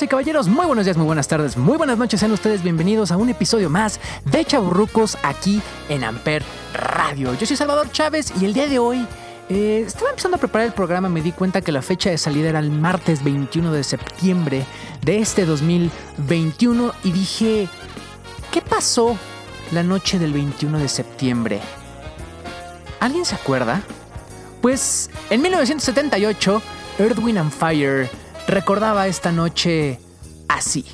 Y caballeros, muy buenos días, muy buenas tardes, muy buenas noches. Sean ustedes bienvenidos a un episodio más de Chaburrucos aquí en Amper Radio. Yo soy Salvador Chávez y el día de hoy eh, estaba empezando a preparar el programa. Me di cuenta que la fecha de salida era el martes 21 de septiembre de este 2021 y dije, ¿qué pasó la noche del 21 de septiembre? ¿Alguien se acuerda? Pues en 1978, Earth, and Fire recordaba esta noche así.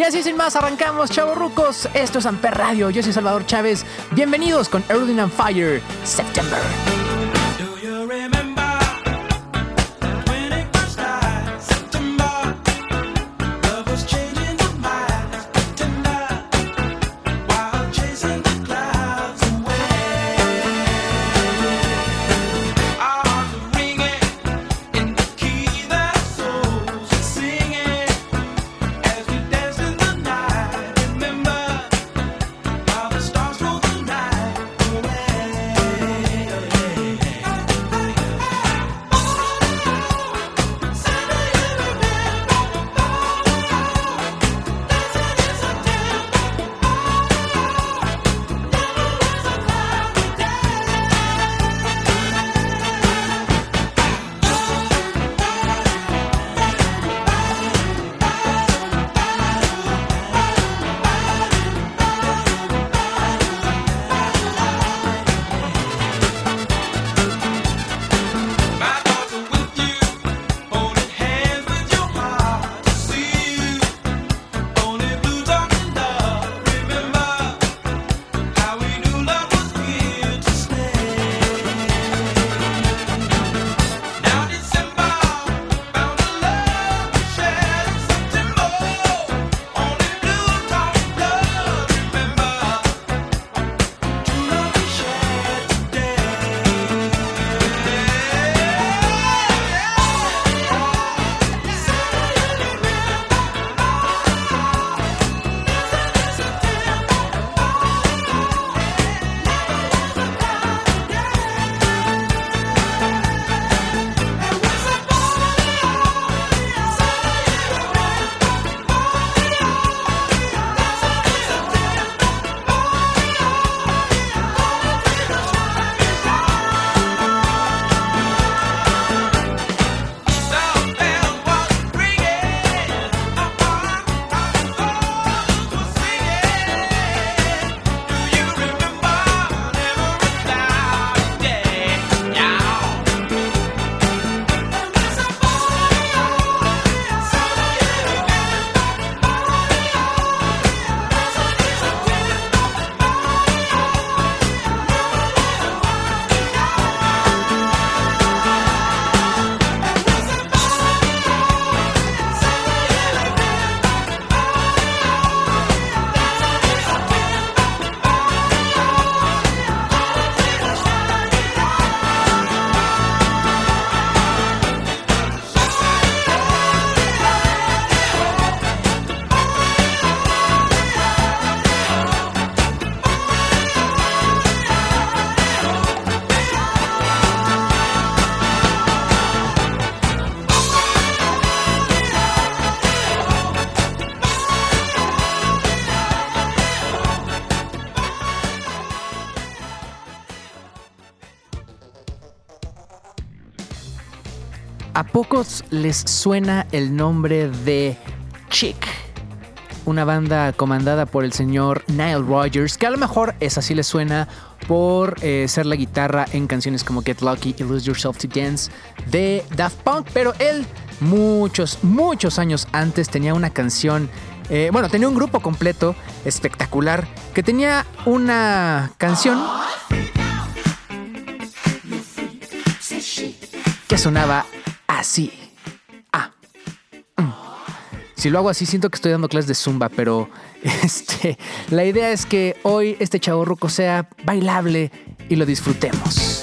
Y así sin más arrancamos, chavos rucos. Esto es Amper Radio. Yo soy Salvador Chávez. Bienvenidos con Earth, and Fire September. Pocos les suena el nombre de Chick? Una banda comandada por el señor Nile Rogers, que a lo mejor esa sí les suena por eh, ser la guitarra en canciones como Get Lucky y Lose Yourself to Dance de Daft Punk, pero él muchos, muchos años antes tenía una canción Eh, bueno, tenía un grupo completo espectacular que tenía una canción que sonaba así. Ah. Mm. Si lo hago así, siento que estoy dando clases de zumba, pero este, la idea es que hoy este chavo ruco sea bailable y lo disfrutemos.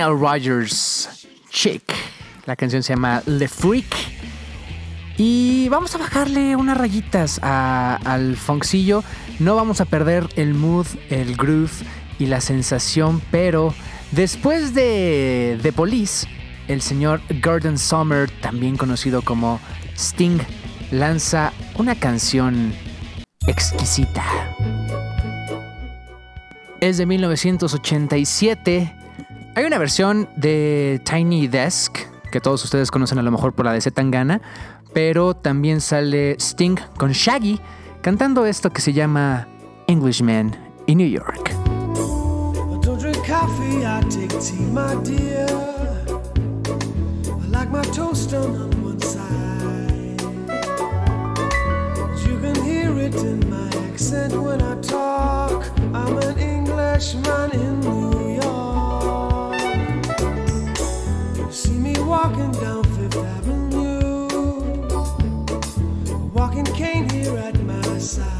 Nile Rogers Chick. La canción se llama The Freak. Y vamos a bajarle unas rayitas al funkcillo. No vamos a perder el mood, el groove y la sensación, pero después de The Police, el señor Gordon Summer, también conocido como Sting, lanza una canción exquisita. Es de 1987 hay una versión de Tiny Desk que todos ustedes conocen a lo mejor por la de Zetangana, pero también sale Sting con Shaggy cantando esto que se llama Englishman in New York. I'm an Englishman in New York. Walking down Fifth Avenue, walking cane here at my side.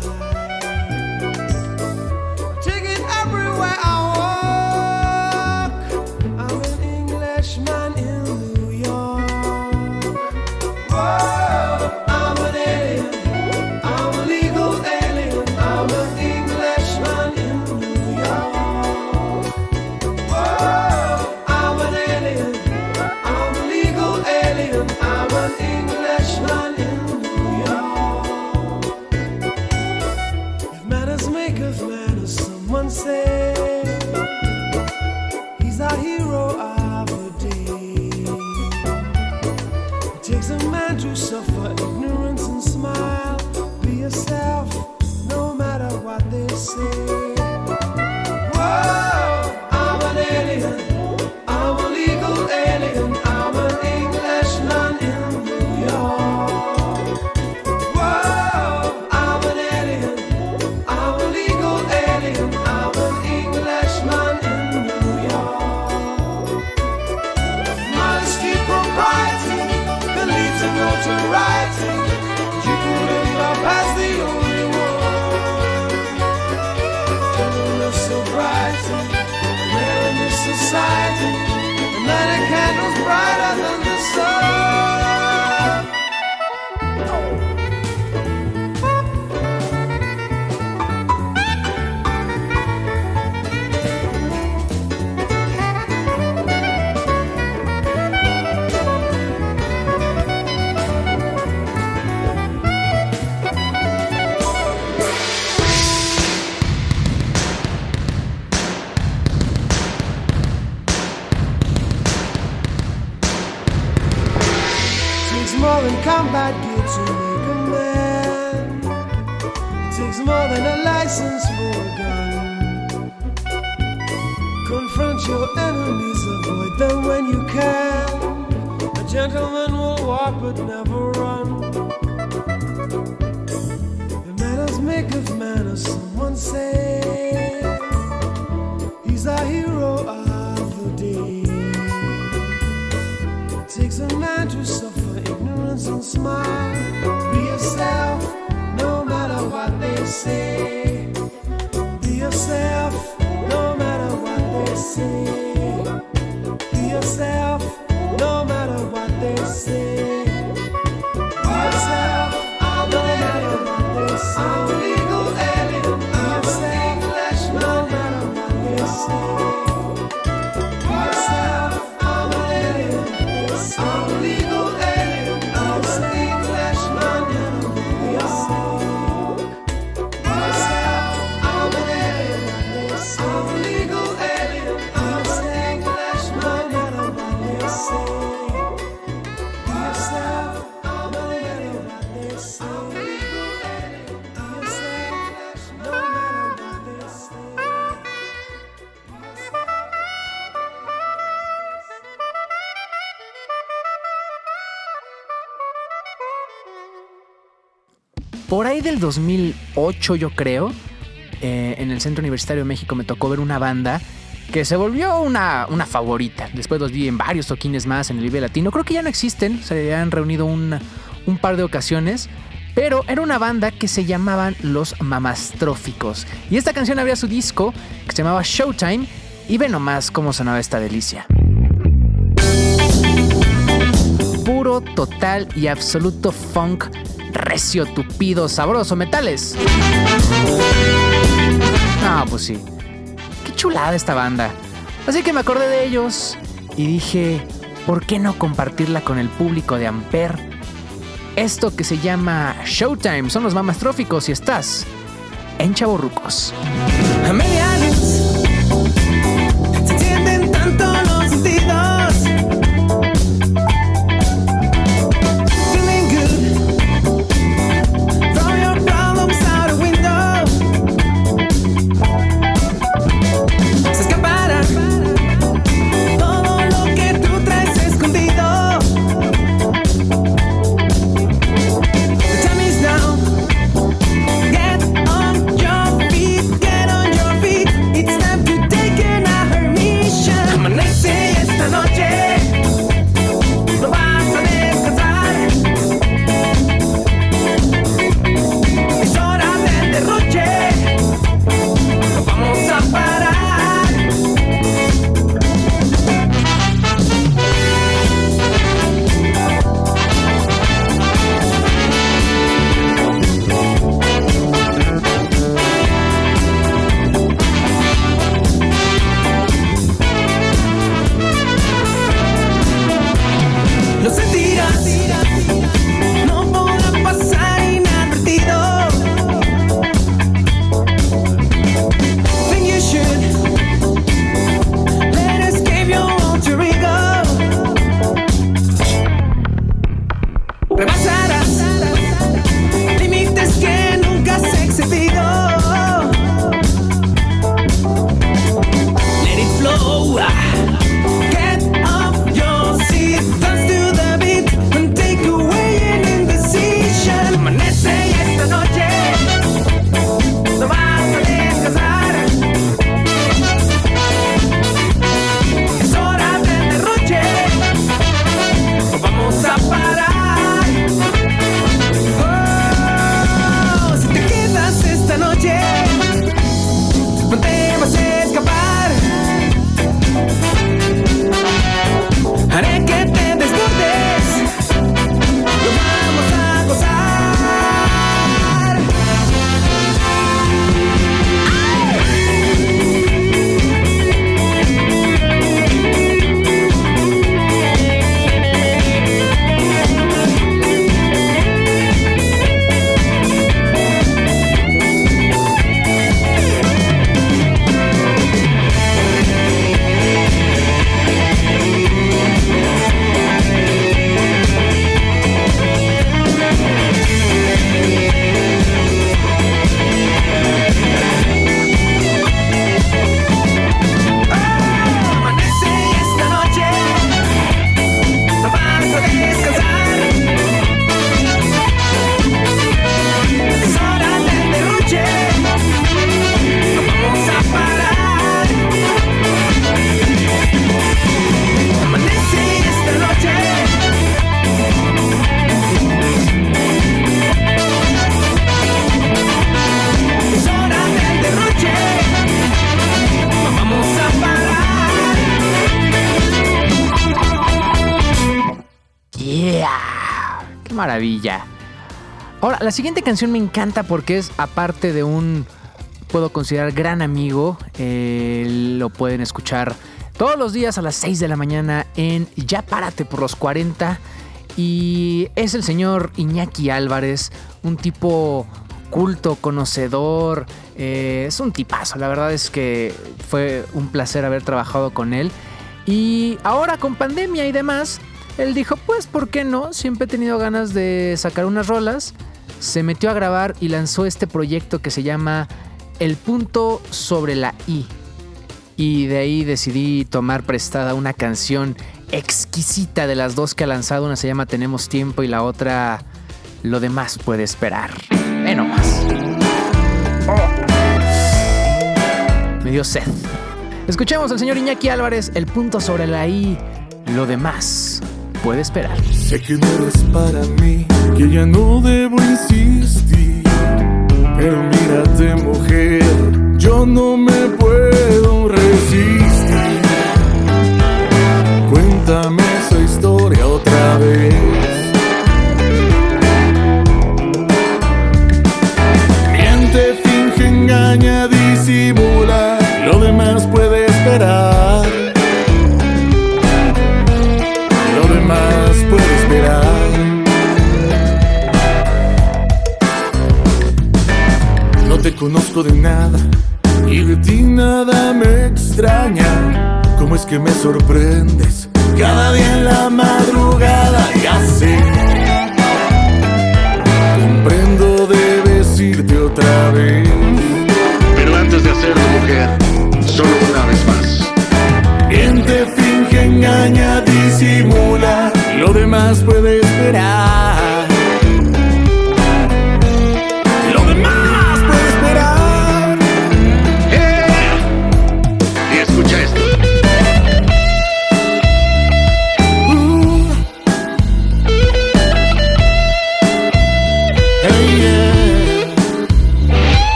Englishman in smile. Be yourself, no matter what they say. Por ahí del 2008 yo creo, eh, en el Centro Universitario de México me tocó ver una banda que se volvió una, una favorita. Después los vi en varios toquines más en el Vive Latino. Creo que ya no existen, se han reunido un par de ocasiones. Pero era una banda que se llamaban Los Mamastróficos. Y esta canción había su disco que se llamaba Showtime. Y ve nomás cómo sonaba esta delicia. Puro, total y absoluto funk recio, tupido, sabroso, metales. Ah, pues sí. Qué chulada esta banda. Así que me acordé de ellos y dije, ¿por qué no compartirla con el público de Ampere? Esto que se llama Showtime son los mamastróficos y estás en Chaborrucos. Maravilla. Ahora, la siguiente canción me encanta porque es aparte de un, puedo considerar gran amigo, eh, lo pueden escuchar todos los días a las 6 de la mañana en Ya Párate por los 40. Y es el señor Iñaki Álvarez, un tipo culto, conocedor, eh, es un tipazo, la verdad es que fue un placer haber trabajado con él. Y ahora con pandemia y demás, él dijo, pues, ¿por qué no? Siempre he tenido ganas de sacar unas rolas. Se metió a grabar y lanzó este proyecto que se llama El punto sobre la I. Y de ahí decidí tomar prestada una canción exquisita de las dos que ha lanzado. Una se llama Tenemos tiempo y la otra Lo demás puede esperar. Ve nomás. Me dio sed. Escuchemos al señor Iñaki Álvarez, el punto sobre la I. Lo demás puede esperar. Sé que no eres para mí, que ya no debo insistir. Pero mírate, mujer, yo no me puedo resistir. Cuéntame conozco de nada y de ti nada me extraña. ¿Cómo es que me sorprendes? Cada día en la madrugada ya sé.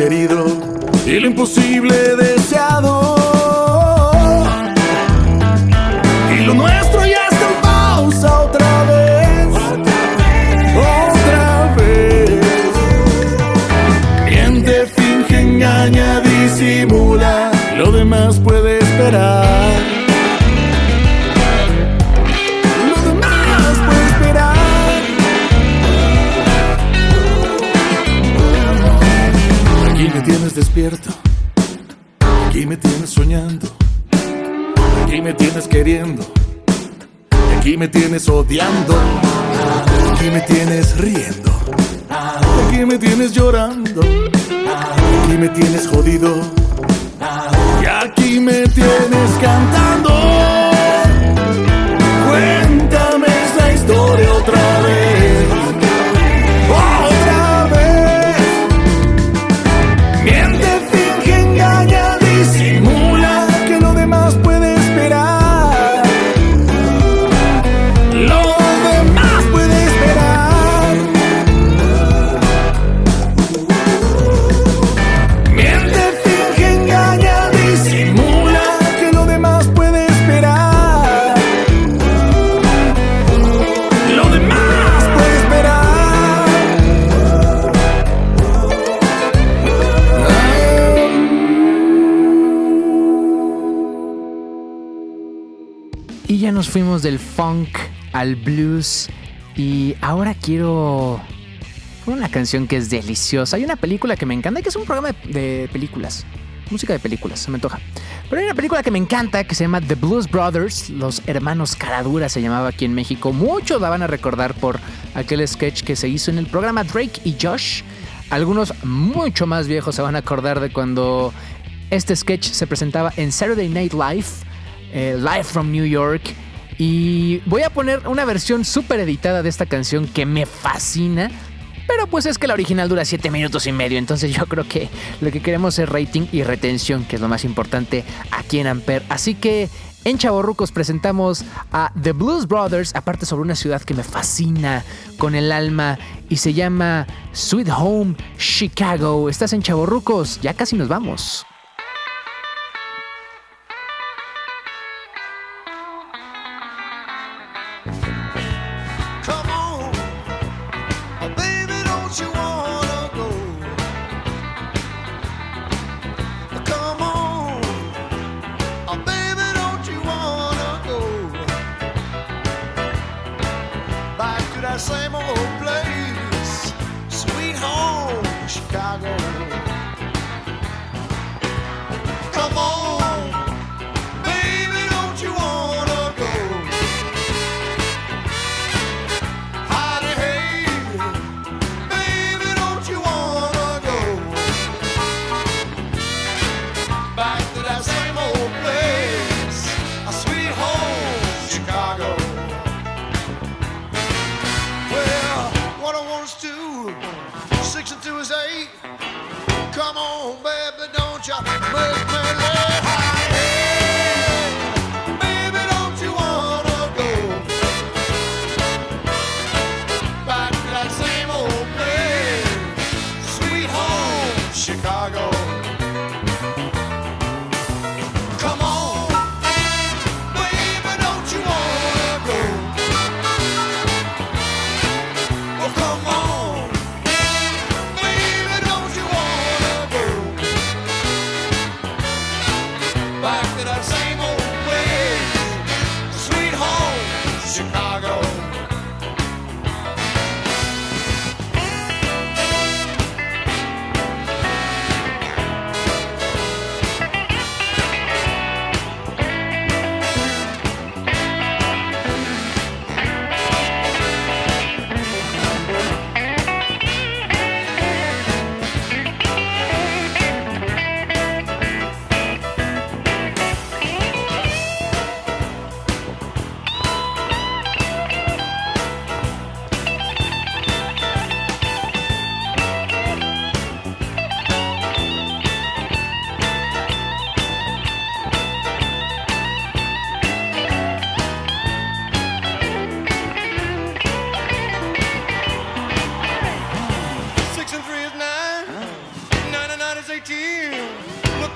Querido y lo imposible deseado. Y lo nuestro Aquí me tienes soñando. Aquí me tienes queriendo. Aquí me tienes odiando. Aquí me tienes riendo. Aquí me tienes llorando. Aquí me tienes jodido. Y aquí me tienes cantando. Cuéntame esa historia otra vez. Al blues. Y ahora quiero una canción que es deliciosa. Hay una película que me encanta, que es un programa de, películas. Música de películas, se me antoja. Pero hay una película que me encanta que se llama The Blues Brothers, los hermanos Caradura se llamaba aquí en México. Muchos la van a recordar por aquel sketch que se hizo en el programa Drake y Josh. Algunos mucho más viejos se van a acordar de cuando este sketch se presentaba en Saturday Night Live, eh, Live from New York. Y voy a poner una versión súper editada de esta canción que me fascina. Pero pues es que la original dura 7 minutos y medio, entonces yo creo que lo que queremos es rating y retención, que es lo más importante aquí en Amper. Así que en Chaborrucos presentamos a The Blues Brothers, aparte sobre una ciudad que me fascina con el alma y se llama Sweet Home Chicago. Estás en Chaborrucos, ya casi nos vamos.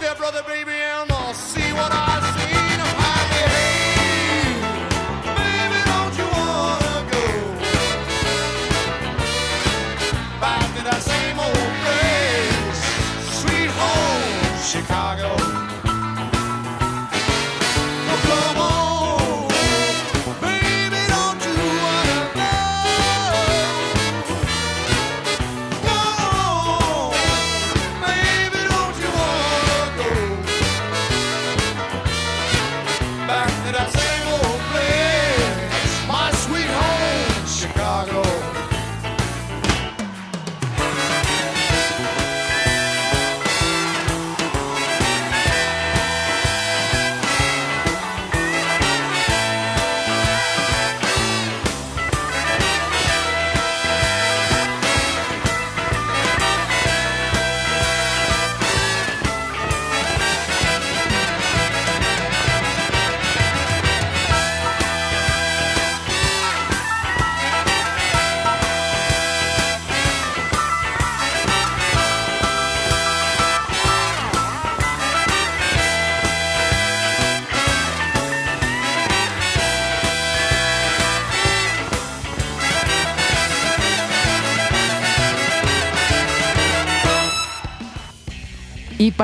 your brother, baby, and I'll see what I.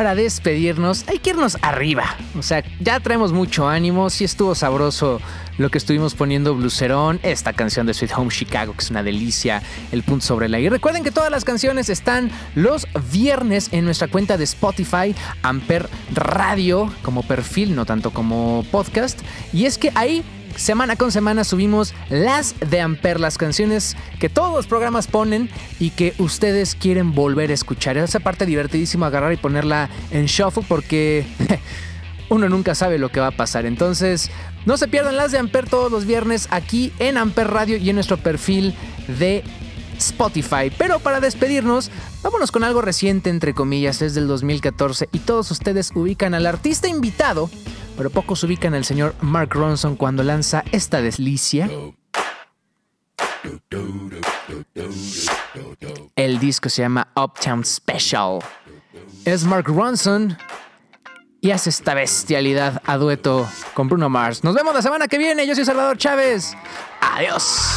para despedirnos, hay que irnos arriba. O sea, ya traemos mucho ánimo. Sí estuvo sabroso lo que estuvimos poniendo Blucerón, esta canción de Sweet Home Chicago, que es una delicia, el punto sobre la Y recuerden que todas las canciones están los viernes en nuestra cuenta de Spotify, Amper Radio, como perfil, no tanto como podcast. Y es que ahí semana con semana subimos las de Amper, las canciones que todos los programas ponen y que ustedes quieren volver a escuchar. Esa parte divertidísima agarrar y ponerla en shuffle porque uno nunca sabe lo que va a pasar. Entonces, no se pierdan las de Amper todos los viernes aquí en Amper Radio y en nuestro perfil de Spotify. Pero para despedirnos, vámonos con algo reciente, entre comillas, es del 2014 y todos ustedes ubican al artista invitado, pero pocos ubican al señor Mark Ronson cuando lanza esta deslicia. El disco se llama Uptown Special. Es Mark Ronson y hace esta bestialidad a dueto con Bruno Mars. Nos vemos la semana que viene. Yo soy Salvador Chávez. Adiós.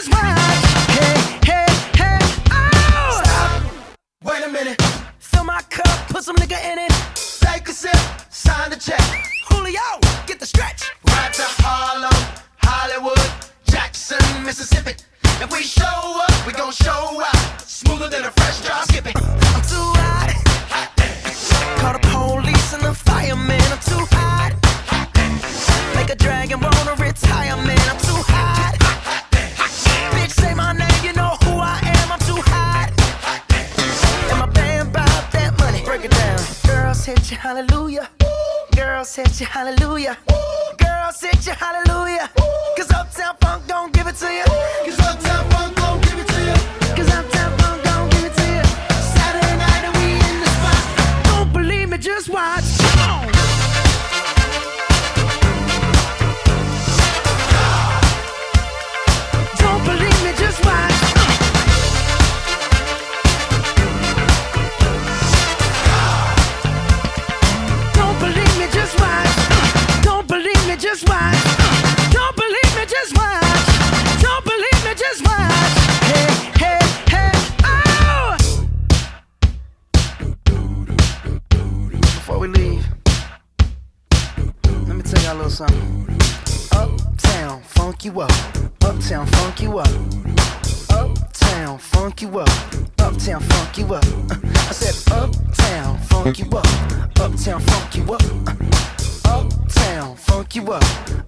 Just watch. Hey, hey, hey, oh! Stop. Wait a minute. Fill my cup, put some nigga in it. Take a sip, sign the check. Julio, get the stretch. Right to Harlem, Uptown, funk you up. Uh, I said, Uptown, funk you up. Uptown, funk you up. Uh, Uptown, funk you up.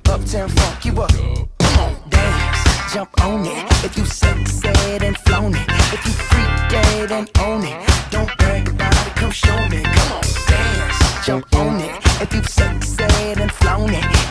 Uptown, funk you up. Come on, dance, jump on it. If you sexed and flown it. If you freak dead and own it. Don't brag about it, come show me. Come on, dance, jump on it. If you sexed and flown it.